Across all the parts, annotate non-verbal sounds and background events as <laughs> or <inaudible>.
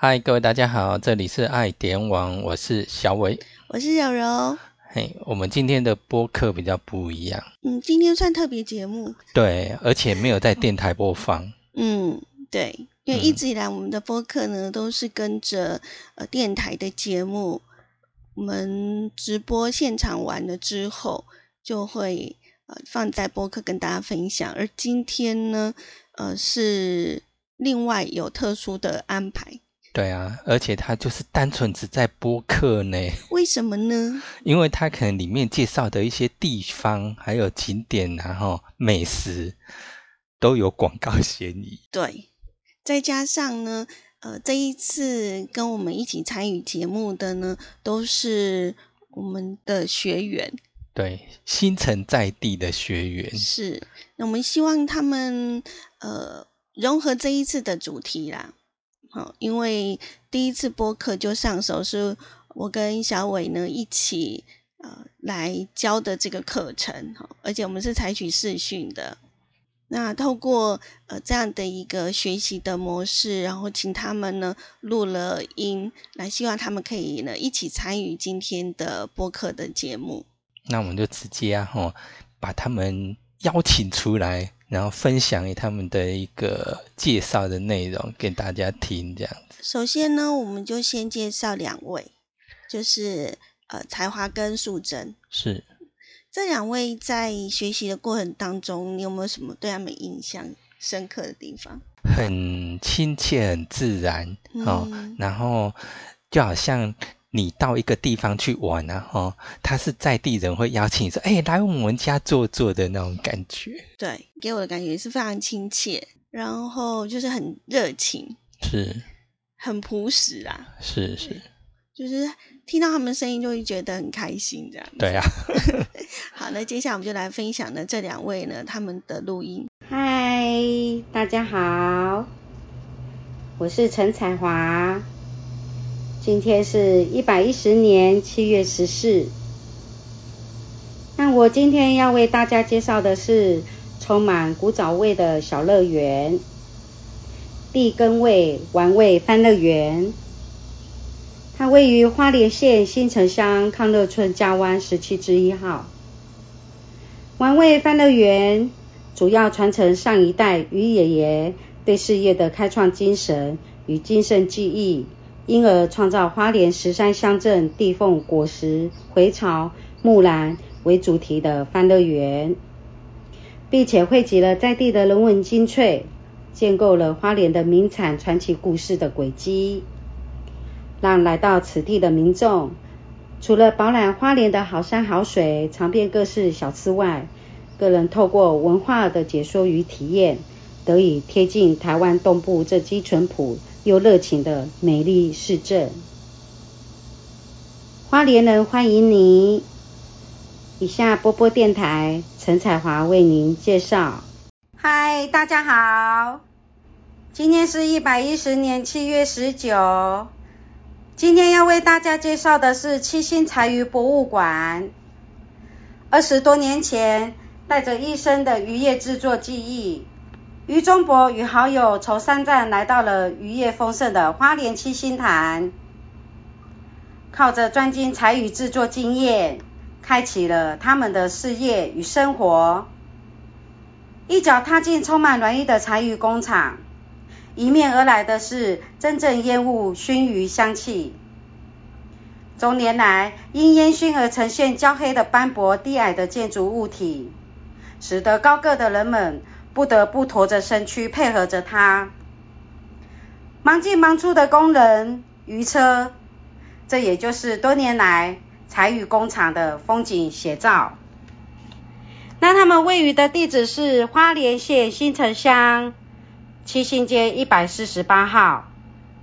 嗨，各位大家好，这里是爱点网，我是小伟，我是小柔。嘿，我们今天的播客比较不一样，嗯，今天算特别节目，对，而且没有在电台播放，嗯，对，因为一直以来我们的播客呢都是跟着呃电台的节目，我们直播现场完了之后就会呃放在播客跟大家分享，而今天呢，呃是另外有特殊的安排。对啊，而且他就是单纯只在播客呢。为什么呢？因为他可能里面介绍的一些地方，还有景点，然后美食都有广告嫌疑。对，再加上呢，呃，这一次跟我们一起参与节目的呢，都是我们的学员。对，新城在地的学员。是，那我们希望他们呃融合这一次的主题啦。好，因为第一次播客就上手，是我跟小伟呢一起呃来教的这个课程，哈，而且我们是采取视讯的。那透过呃这样的一个学习的模式，然后请他们呢录了音，来希望他们可以呢一起参与今天的播客的节目。那我们就直接啊，哈，把他们邀请出来。然后分享给他们的一个介绍的内容给大家听，这样子。首先呢，我们就先介绍两位，就是呃才华跟素贞。是。这两位在学习的过程当中，你有没有什么对他们印象深刻的地方？很亲切，很自然哦。然后就好像。你到一个地方去玩啊，哈，他是在地人会邀请你说，哎，来我们家坐坐的那种感觉。对，给我的感觉是非常亲切，然后就是很热情，是，很朴实啊，是是，就是听到他们声音就会觉得很开心这样。对啊。<laughs> 好，那接下来我们就来分享呢这两位呢他们的录音。嗨，大家好，我是陈彩华。今天是一百一十年七月十四。那我今天要为大家介绍的是充满古早味的小乐园——地根味玩味欢乐园。它位于花莲县新城乡康乐村加湾十七之一号。玩味欢乐园主要传承上一代于爷爷对事业的开创精神与精神记忆。因而创造花莲十三乡镇地凤果实回巢木兰为主题的欢乐园，并且汇集了在地的人文精粹，建构了花莲的名产传奇故事的轨迹，让来到此地的民众，除了饱览花莲的好山好水、尝遍各式小吃外，个人透过文化的解说与体验，得以贴近台湾东部这基淳朴。又热情的美丽市镇，花莲人欢迎你。以下波波电台陈彩华为您介绍。嗨，大家好，今天是一百一十年七月十九。今天要为大家介绍的是七星柴鱼博物馆。二十多年前，带着一生的渔业制作技艺。于中博与好友从山站来到了渔业丰盛的花莲七星潭，靠着专精柴鱼制作经验，开启了他们的事业与生活。一脚踏进充满暖意的柴鱼工厂，迎面而来的是阵阵烟雾熏鱼香气。中年来，因烟熏而呈现焦黑的斑驳低矮的建筑物体，使得高个的人们。不得不驼着身躯配合着他，忙进忙出的工人、渔车，这也就是多年来柴鱼工厂的风景写照。那他们位于的地址是花莲县新城乡七星街一百四十八号，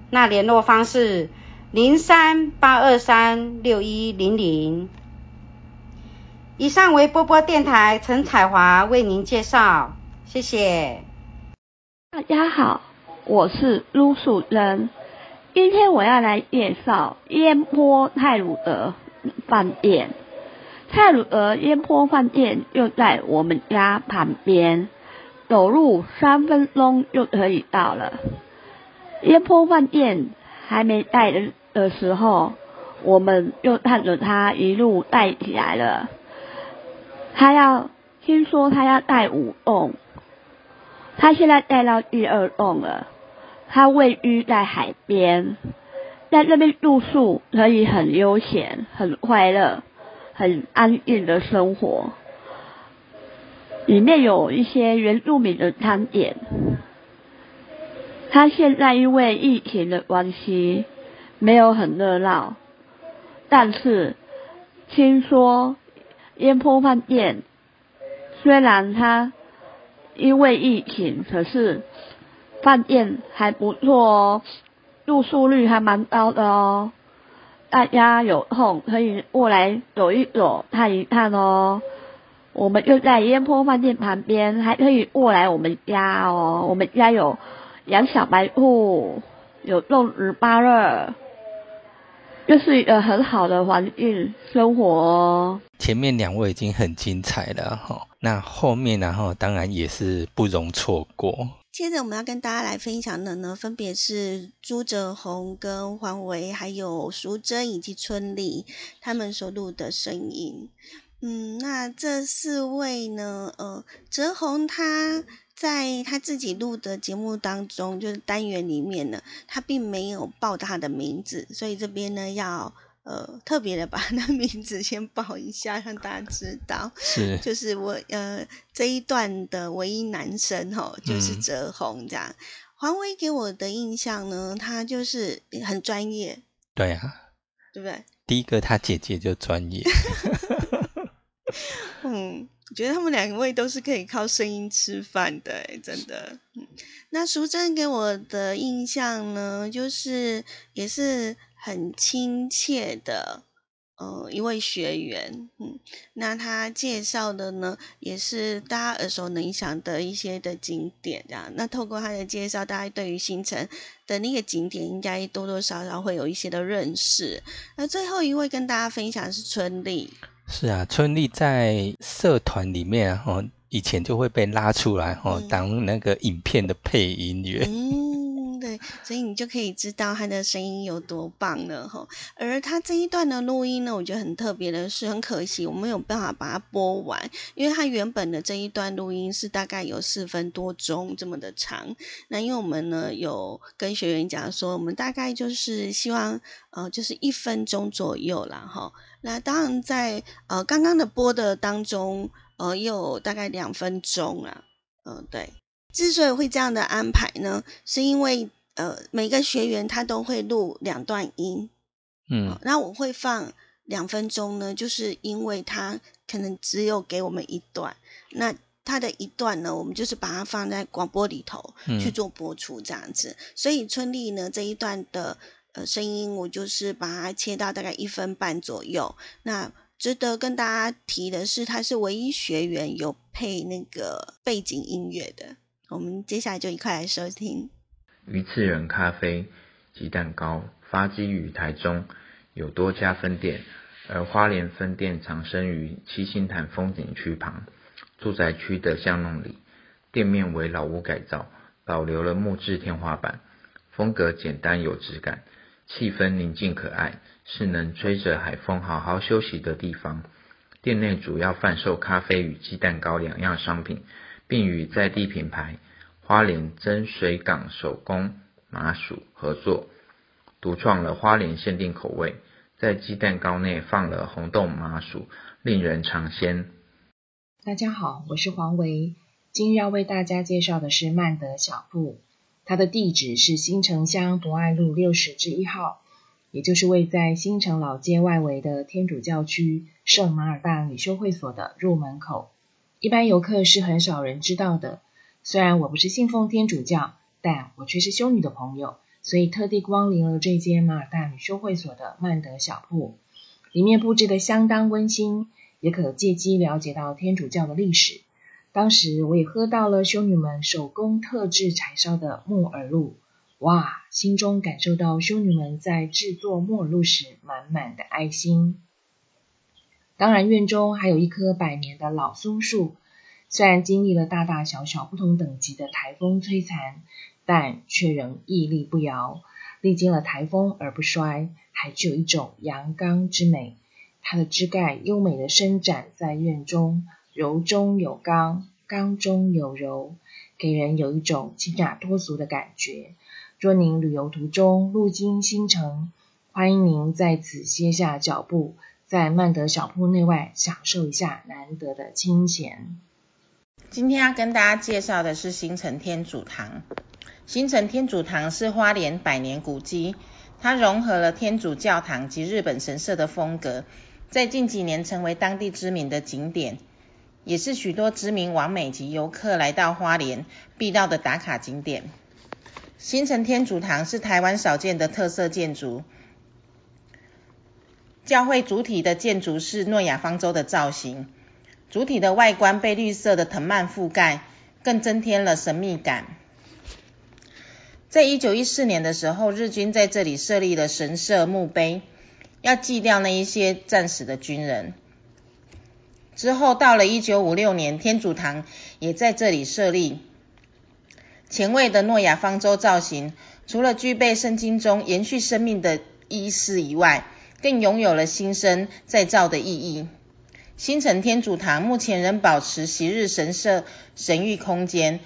那联络方式零三八二三六一零零。以上为波波电台陈彩华为您介绍。谢谢。大家好，我是陆树人。今天我要来介绍烟坡泰鲁鹅饭店。泰鲁鹅烟坡饭店就在我们家旁边，走路三分钟就可以到了。烟坡饭店还没带的的时候，我们就看着他一路带起来了。他要听说他要带五栋，他现在带到第二栋了。他位于在海边，在那边住宿可以很悠闲、很快乐、很安逸的生活。里面有一些原住民的餐点。他现在因为疫情的关系，没有很热闹，但是听说烟坡饭店虽然他因为疫情，可是饭店还不错哦，入住率还蛮高的哦。大家有空可以过来走一走、看一看哦。我们就在烟坡饭店旁边，还可以过来我们家哦。我们家有养小白兔，有种植芭乐，就是一个很好的环境生活哦。前面两位已经很精彩了哈，那后面然后当然也是不容错过。接着我们要跟大家来分享的呢，分别是朱哲宏跟黄维，还有淑珍以及春丽他们所录的声音。嗯，那这四位呢？呃，哲宏他在他自己录的节目当中，就是单元里面呢，他并没有报他的名字，所以这边呢要呃特别的把 <laughs> 那名字先报一下，让大家知道。是，就是我呃这一段的唯一男生哈，就是泽宏这样。黄威给我的印象呢，他就是很专业。对啊，对不对？第一个他姐姐就专业。<laughs> 嗯，我觉得他们两位都是可以靠声音吃饭的，真的。嗯，那淑珍给我的印象呢，就是也是很亲切的，呃，一位学员。嗯，那他介绍的呢，也是大家耳熟能详的一些的景点，这样。那透过他的介绍，大家对于新城的那个景点，应该多多少少会有一些的认识。那最后一位跟大家分享是春丽。是啊，春丽在社团里面哦，以前就会被拉出来哦，当那个影片的配音员。嗯，<laughs> 对，所以你就可以知道他的声音有多棒了哈。而他这一段的录音呢，我觉得很特别的是，很可惜我没有办法把它播完，因为他原本的这一段录音是大概有四分多钟这么的长。那因为我们呢有跟学员讲说，我们大概就是希望呃，就是一分钟左右啦哈。那当然，在呃刚刚的播的当中，呃，有大概两分钟啊，嗯，对。之所以会这样的安排呢，是因为呃每个学员他都会录两段音，嗯，那我会放两分钟呢，就是因为他可能只有给我们一段，那他的一段呢，我们就是把它放在广播里头去做播出这样子，所以春丽呢这一段的。呃，声音我就是把它切到大概一分半左右。那值得跟大家提的是，他是唯一学员有配那个背景音乐的。我们接下来就一块来收听。鱼刺人咖啡鸡蛋糕发基于台中，有多家分店，而花莲分店藏身于七星潭风景区旁住宅区的巷弄里。店面为老屋改造，保留了木质天花板，风格简单有质感。气氛宁静可爱，是能吹着海风好好休息的地方。店内主要贩售咖啡与鸡蛋糕两样商品，并与在地品牌花莲真水港手工麻薯合作，独创了花莲限定口味，在鸡蛋糕内放了红豆麻薯，令人尝鲜。大家好，我是黄维，今日要为大家介绍的是曼德小铺。它的地址是新城乡博爱路六十至一号，也就是位在新城老街外围的天主教区圣马尔大女修会所的入门口。一般游客是很少人知道的。虽然我不是信奉天主教，但我却是修女的朋友，所以特地光临了这间马尔大女修会所的曼德小铺。里面布置的相当温馨，也可借机了解到天主教的历史。当时我也喝到了修女们手工特制柴烧的木耳露，哇，心中感受到修女们在制作木耳露时满满的爱心。当然，院中还有一棵百年的老松树，虽然经历了大大小小不同等级的台风摧残，但却仍屹立不摇。历经了台风而不衰，还具有一种阳刚之美。它的枝干优美的伸展在院中，柔中有刚，刚中有柔，给人有一种清雅脱俗的感觉。若您旅游途中路经新城，欢迎您在此歇下脚步，在曼德小铺内外享受一下难得的清闲。今天要跟大家介绍的是新城天主堂。新城天主堂是花莲百年古迹，它融合了天主教堂及日本神社的风格，在近几年成为当地知名的景点，也是许多知名网美及游客来到花莲必到的打卡景点。新城天主堂是台湾少见的特色建筑，教会主体的建筑是诺亚方舟的造型。主体的外观被绿色的藤蔓覆盖，更增添了神秘感。在一九一四年的时候，日军在这里设立了神社墓碑，要祭吊那一些战死的军人。之后到了一九五六年，天主堂也在这里设立。前卫的诺亚方舟造型，除了具备圣经中延续生命的意思以外，更拥有了新生再造的意义。新城天主堂目前仍保持昔日神社神域空间，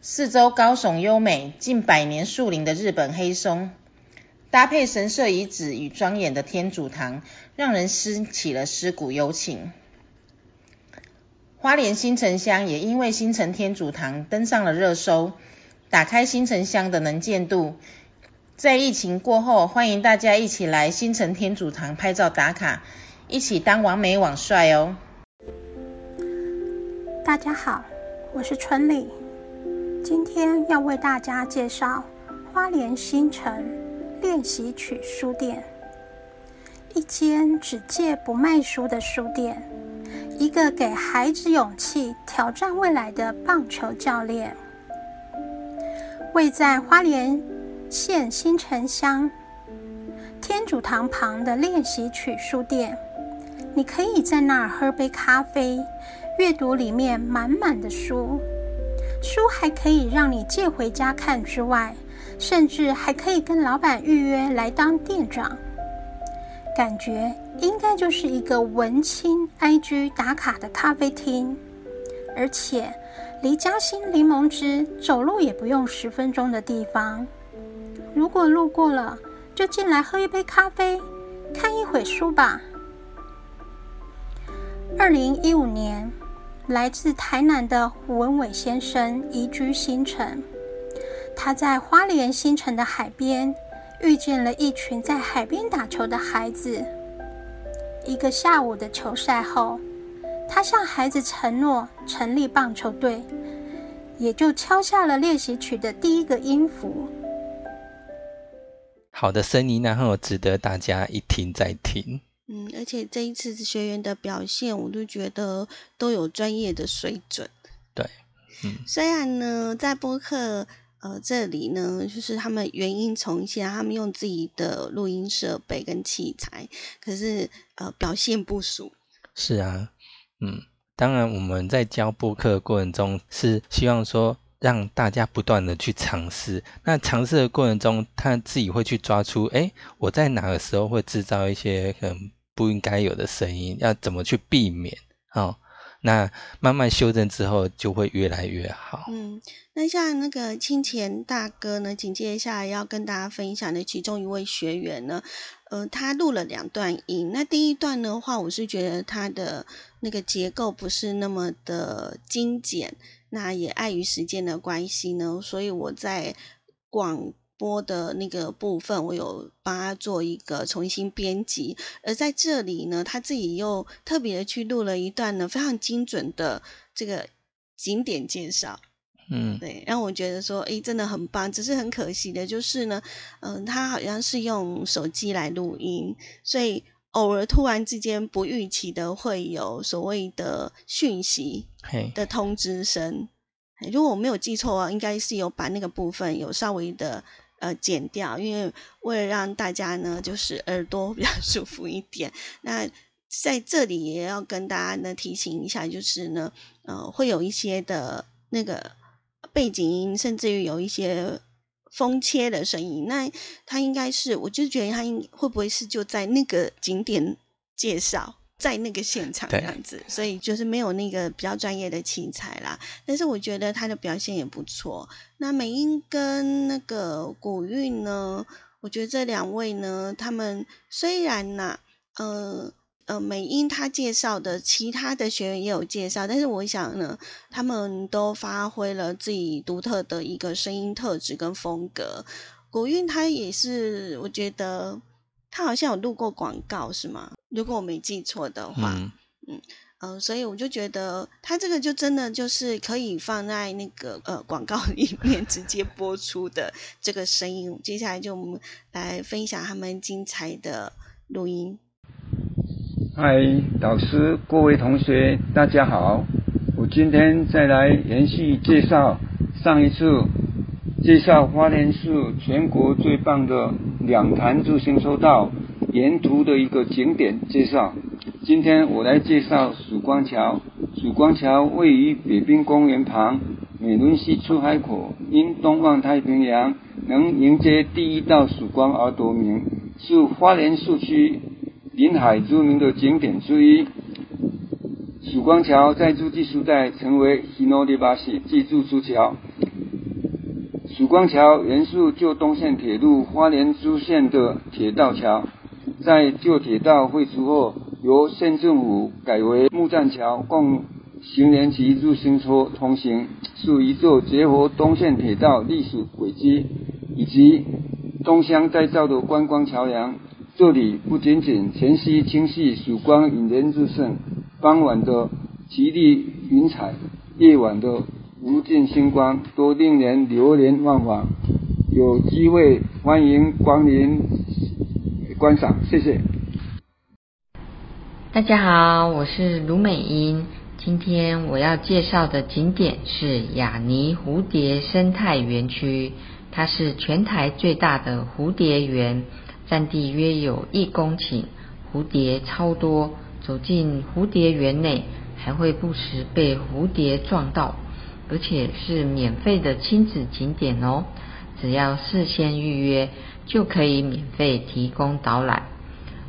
四周高耸优美、近百年树龄的日本黑松，搭配神社遗址与庄严的天主堂，让人思起了思古幽情。花莲新城乡也因为新城天主堂登上了热搜，打开新城乡的能见度。在疫情过后，欢迎大家一起来新城天主堂拍照打卡。一起当完美网帅哦！大家好，我是春丽，今天要为大家介绍花莲新城练习曲书店，一间只借不卖书的书店，一个给孩子勇气挑战未来的棒球教练，位在花莲县新城乡天主堂旁的练习曲书店。你可以在那儿喝杯咖啡，阅读里面满满的书，书还可以让你借回家看之外，甚至还可以跟老板预约来当店长。感觉应该就是一个文青 IG 打卡的咖啡厅，而且离嘉兴柠檬汁走路也不用十分钟的地方。如果路过了，就进来喝一杯咖啡，看一会书吧。二零一五年，来自台南的胡文伟先生移居新城。他在花莲新城的海边遇见了一群在海边打球的孩子。一个下午的球赛后，他向孩子承诺成立棒球队，也就敲下了练习曲的第一个音符。好的声音，然后值得大家一听再听。嗯，而且这一次学员的表现，我都觉得都有专业的水准。对，嗯，虽然呢，在播客呃这里呢，就是他们原音重现，他们用自己的录音设备跟器材，可是呃表现不俗。是啊，嗯，当然我们在教播客的过程中，是希望说让大家不断的去尝试。那尝试的过程中，他自己会去抓出，哎，我在哪个时候会制造一些很。不应该有的声音，要怎么去避免？哦，那慢慢修正之后，就会越来越好。嗯，那像那个清钱大哥呢，紧接下来要跟大家分享的其中一位学员呢，呃，他录了两段音。那第一段的话，我是觉得他的那个结构不是那么的精简，那也碍于时间的关系呢，所以我在广。播的那个部分，我有帮他做一个重新编辑，而在这里呢，他自己又特别的去录了一段呢非常精准的这个景点介绍，嗯，对，让我觉得说，诶，真的很棒。只是很可惜的就是呢，嗯，他好像是用手机来录音，所以偶尔突然之间不预期的会有所谓的讯息的通知声。如果我没有记错啊，应该是有把那个部分有稍微的。呃，剪掉，因为为了让大家呢，就是耳朵比较 <laughs> 舒服一点。那在这里也要跟大家呢提醒一下，就是呢，呃，会有一些的那个背景音，甚至于有一些风切的声音，那他应该是，我就觉得他应会不会是就在那个景点介绍，在那个现场这样子，所以就是没有那个比较专业的器材啦。但是我觉得他的表现也不错。那美英跟那个古韵呢，我觉得这两位呢，他们虽然呐，呃。呃，美英他介绍的其他的学员也有介绍，但是我想呢，他们都发挥了自己独特的一个声音特质跟风格。古韵他也是，我觉得他好像有录过广告，是吗？如果我没记错的话，嗯嗯所以我就觉得他这个就真的就是可以放在那个呃广告 <laughs> 里面直接播出的这个声音。接下来就我们来分享他们精彩的录音。嗨，导师，各位同学，大家好。我今天再来延续介绍上一次介绍花莲市全国最棒的两潭自行车道沿途的一个景点介绍。今天我来介绍曙光桥。曙光桥位于北滨公园旁，美仑溪出海口，因东望太平洋，能迎接第一道曙光而得名，是花莲市区。临海著名的景点之一，曙光桥在日据时代成为希诺利巴西寄住之桥。曙光桥原是旧东线铁路花莲支线的铁道桥，在旧铁道废除后，由县政府改为木栈桥，供行人及自行车通行，是一座结合东线铁道历史轨迹以及东乡再造的观光桥梁。这里不仅仅晨曦清晰，曙光引人入胜；傍晚的绮丽云彩，夜晚的无尽星光，都令人流连忘返。有机会欢迎光临观赏，谢谢。大家好，我是卢美英。今天我要介绍的景点是雅尼蝴蝶生态园区，它是全台最大的蝴蝶园。占地约有一公顷，蝴蝶超多。走进蝴蝶园内，还会不时被蝴蝶撞到，而且是免费的亲子景点哦。只要事先预约，就可以免费提供导览。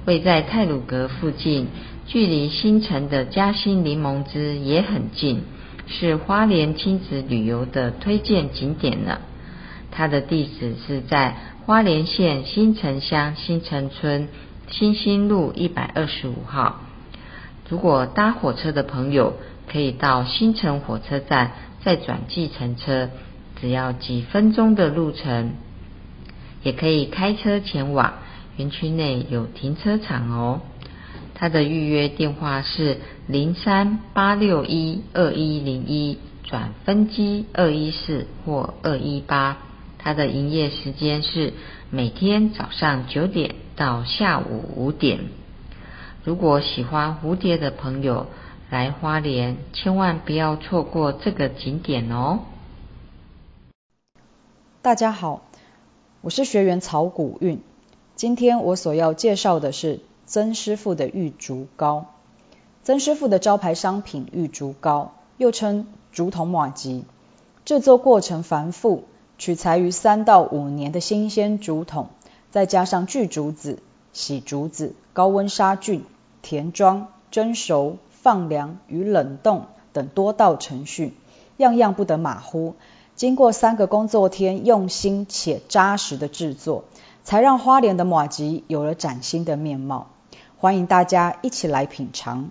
位在泰鲁阁附近，距离新城的嘉兴柠檬汁也很近，是花莲亲子旅游的推荐景点呢。它的地址是在。花莲县新城乡新城村新兴路一百二十五号。如果搭火车的朋友，可以到新城火车站再转计程车，只要几分钟的路程。也可以开车前往，园区内有停车场哦。它的预约电话是零三八六一二一零一转分机二一四或二一八。它的营业时间是每天早上九点到下午五点。如果喜欢蝴蝶的朋友来花莲，千万不要错过这个景点哦。大家好，我是学员曹古韵。今天我所要介绍的是曾师傅的玉竹糕。曾师傅的招牌商品玉竹糕，又称竹筒马吉，制作过程繁复。取材于三到五年的新鲜竹筒，再加上锯竹子、洗竹子、高温杀菌、填装、蒸熟、放凉与冷冻等多道程序，样样不得马虎。经过三个工作天用心且扎实的制作，才让花莲的马吉有了崭新的面貌。欢迎大家一起来品尝。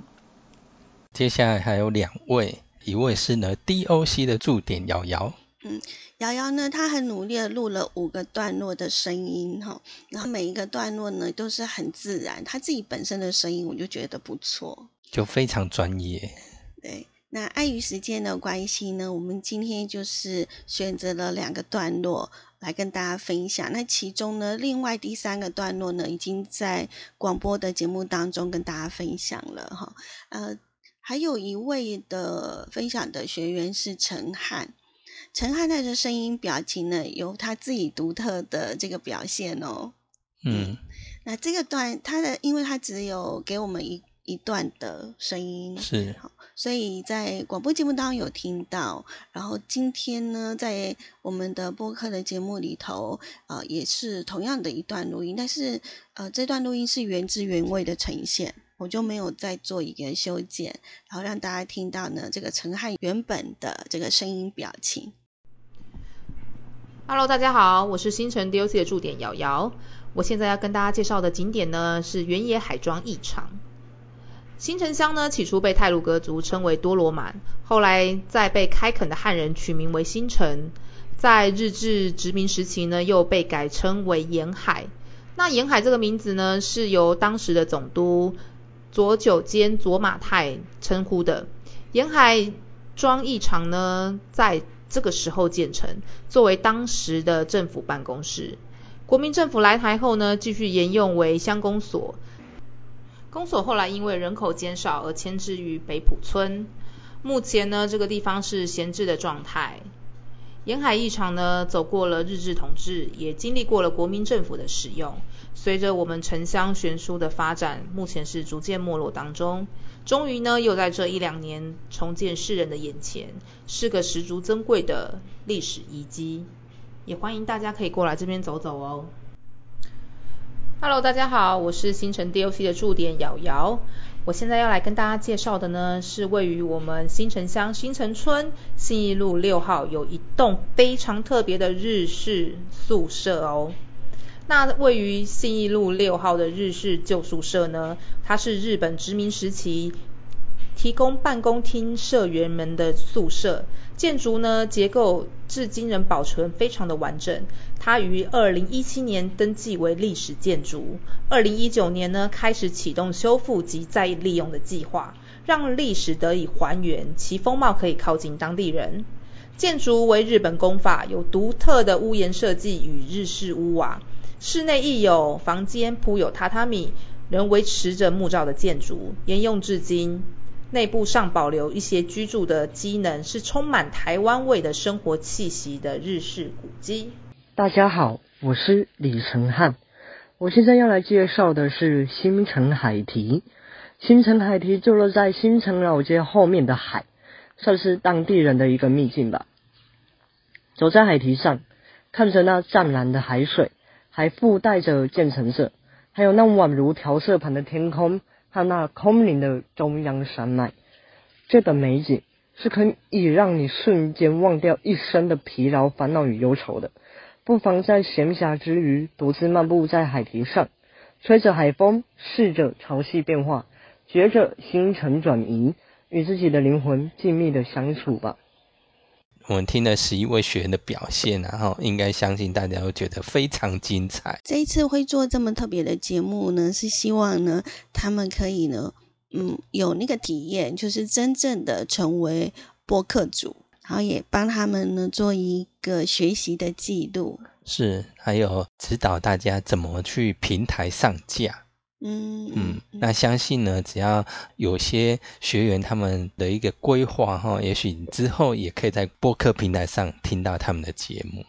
接下来还有两位，一位是呢 DOC 的驻点瑶瑶。嗯。瑶瑶呢，她很努力的录了五个段落的声音哈，然后每一个段落呢都是很自然，她自己本身的声音我就觉得不错，就非常专业。对，那碍于时间的关系呢，我们今天就是选择了两个段落来跟大家分享。那其中呢，另外第三个段落呢，已经在广播的节目当中跟大家分享了哈。呃，还有一位的分享的学员是陈汉。陈汉泰的声音表情呢，有他自己独特的这个表现哦。嗯，那这个段他的，因为他只有给我们一一段的声音。是，好，所以在广播节目当中有听到，然后今天呢，在我们的播客的节目里头，呃，也是同样的一段录音，但是呃，这段录音是原汁原味的呈现。我就没有再做一个修剪，然后让大家听到呢这个陈汉原本的这个声音表情。Hello，大家好，我是星辰 DOC 的驻点瑶瑶。我现在要跟大家介绍的景点呢是原野海庄异场。新城乡呢起初被泰鲁格族称为多罗满，后来在被开垦的汉人取名为新城，在日治殖民时期呢又被改称为沿海。那沿海这个名字呢是由当时的总督。左九间左马太称呼的沿海庄异场呢，在这个时候建成，作为当时的政府办公室。国民政府来台后呢，继续沿用为乡公所。公所后来因为人口减少而迁至于北浦村。目前呢，这个地方是闲置的状态。沿海驿场呢，走过了日治统治，也经历过了国民政府的使用。随着我们城乡悬殊的发展，目前是逐渐没落当中。终于呢，又在这一两年重见世人的眼前，是个十足珍贵的历史遗迹。也欢迎大家可以过来这边走走哦。Hello，大家好，我是新城 DOC 的驻点瑶瑶。我现在要来跟大家介绍的呢，是位于我们新城乡新城村信义路六号有一栋非常特别的日式宿舍哦。那位于信义路六号的日式旧宿舍呢，它是日本殖民时期提供办公厅社员们的宿舍，建筑呢结构至今仍保存非常的完整。它于二零一七年登记为历史建筑，二零一九年呢开始启动修复及再利用的计划，让历史得以还原，其风貌可以靠近当地人。建筑为日本工法，有独特的屋檐设计与日式屋瓦。室内亦有房间铺有榻榻米，仍维持着木造的建筑，沿用至今。内部尚保留一些居住的机能，是充满台湾味的生活气息的日式古迹。大家好，我是李成汉，我现在要来介绍的是新城海堤。新城海堤坐落在新城老街后面的海，算是当地人的一个秘境吧。走在海堤上，看着那湛蓝的海水。还附带着渐层色，还有那宛如调色盘的天空和那空灵的中央山脉，这等美景是可以让你瞬间忘掉一生的疲劳、烦恼与忧愁的。不妨在闲暇之余，独自漫步在海堤上，吹着海风，试着潮汐变化，觉着星辰转移，与自己的灵魂静谧的相处吧。我们听了十一位学员的表现，然后应该相信大家都觉得非常精彩。这一次会做这么特别的节目呢，是希望呢，他们可以呢，嗯，有那个体验，就是真正的成为播客主，然后也帮他们呢做一个学习的记录。是，还有指导大家怎么去平台上架。嗯嗯，那相信呢，只要有些学员他们的一个规划哈，也许之后也可以在播客平台上听到他们的节目。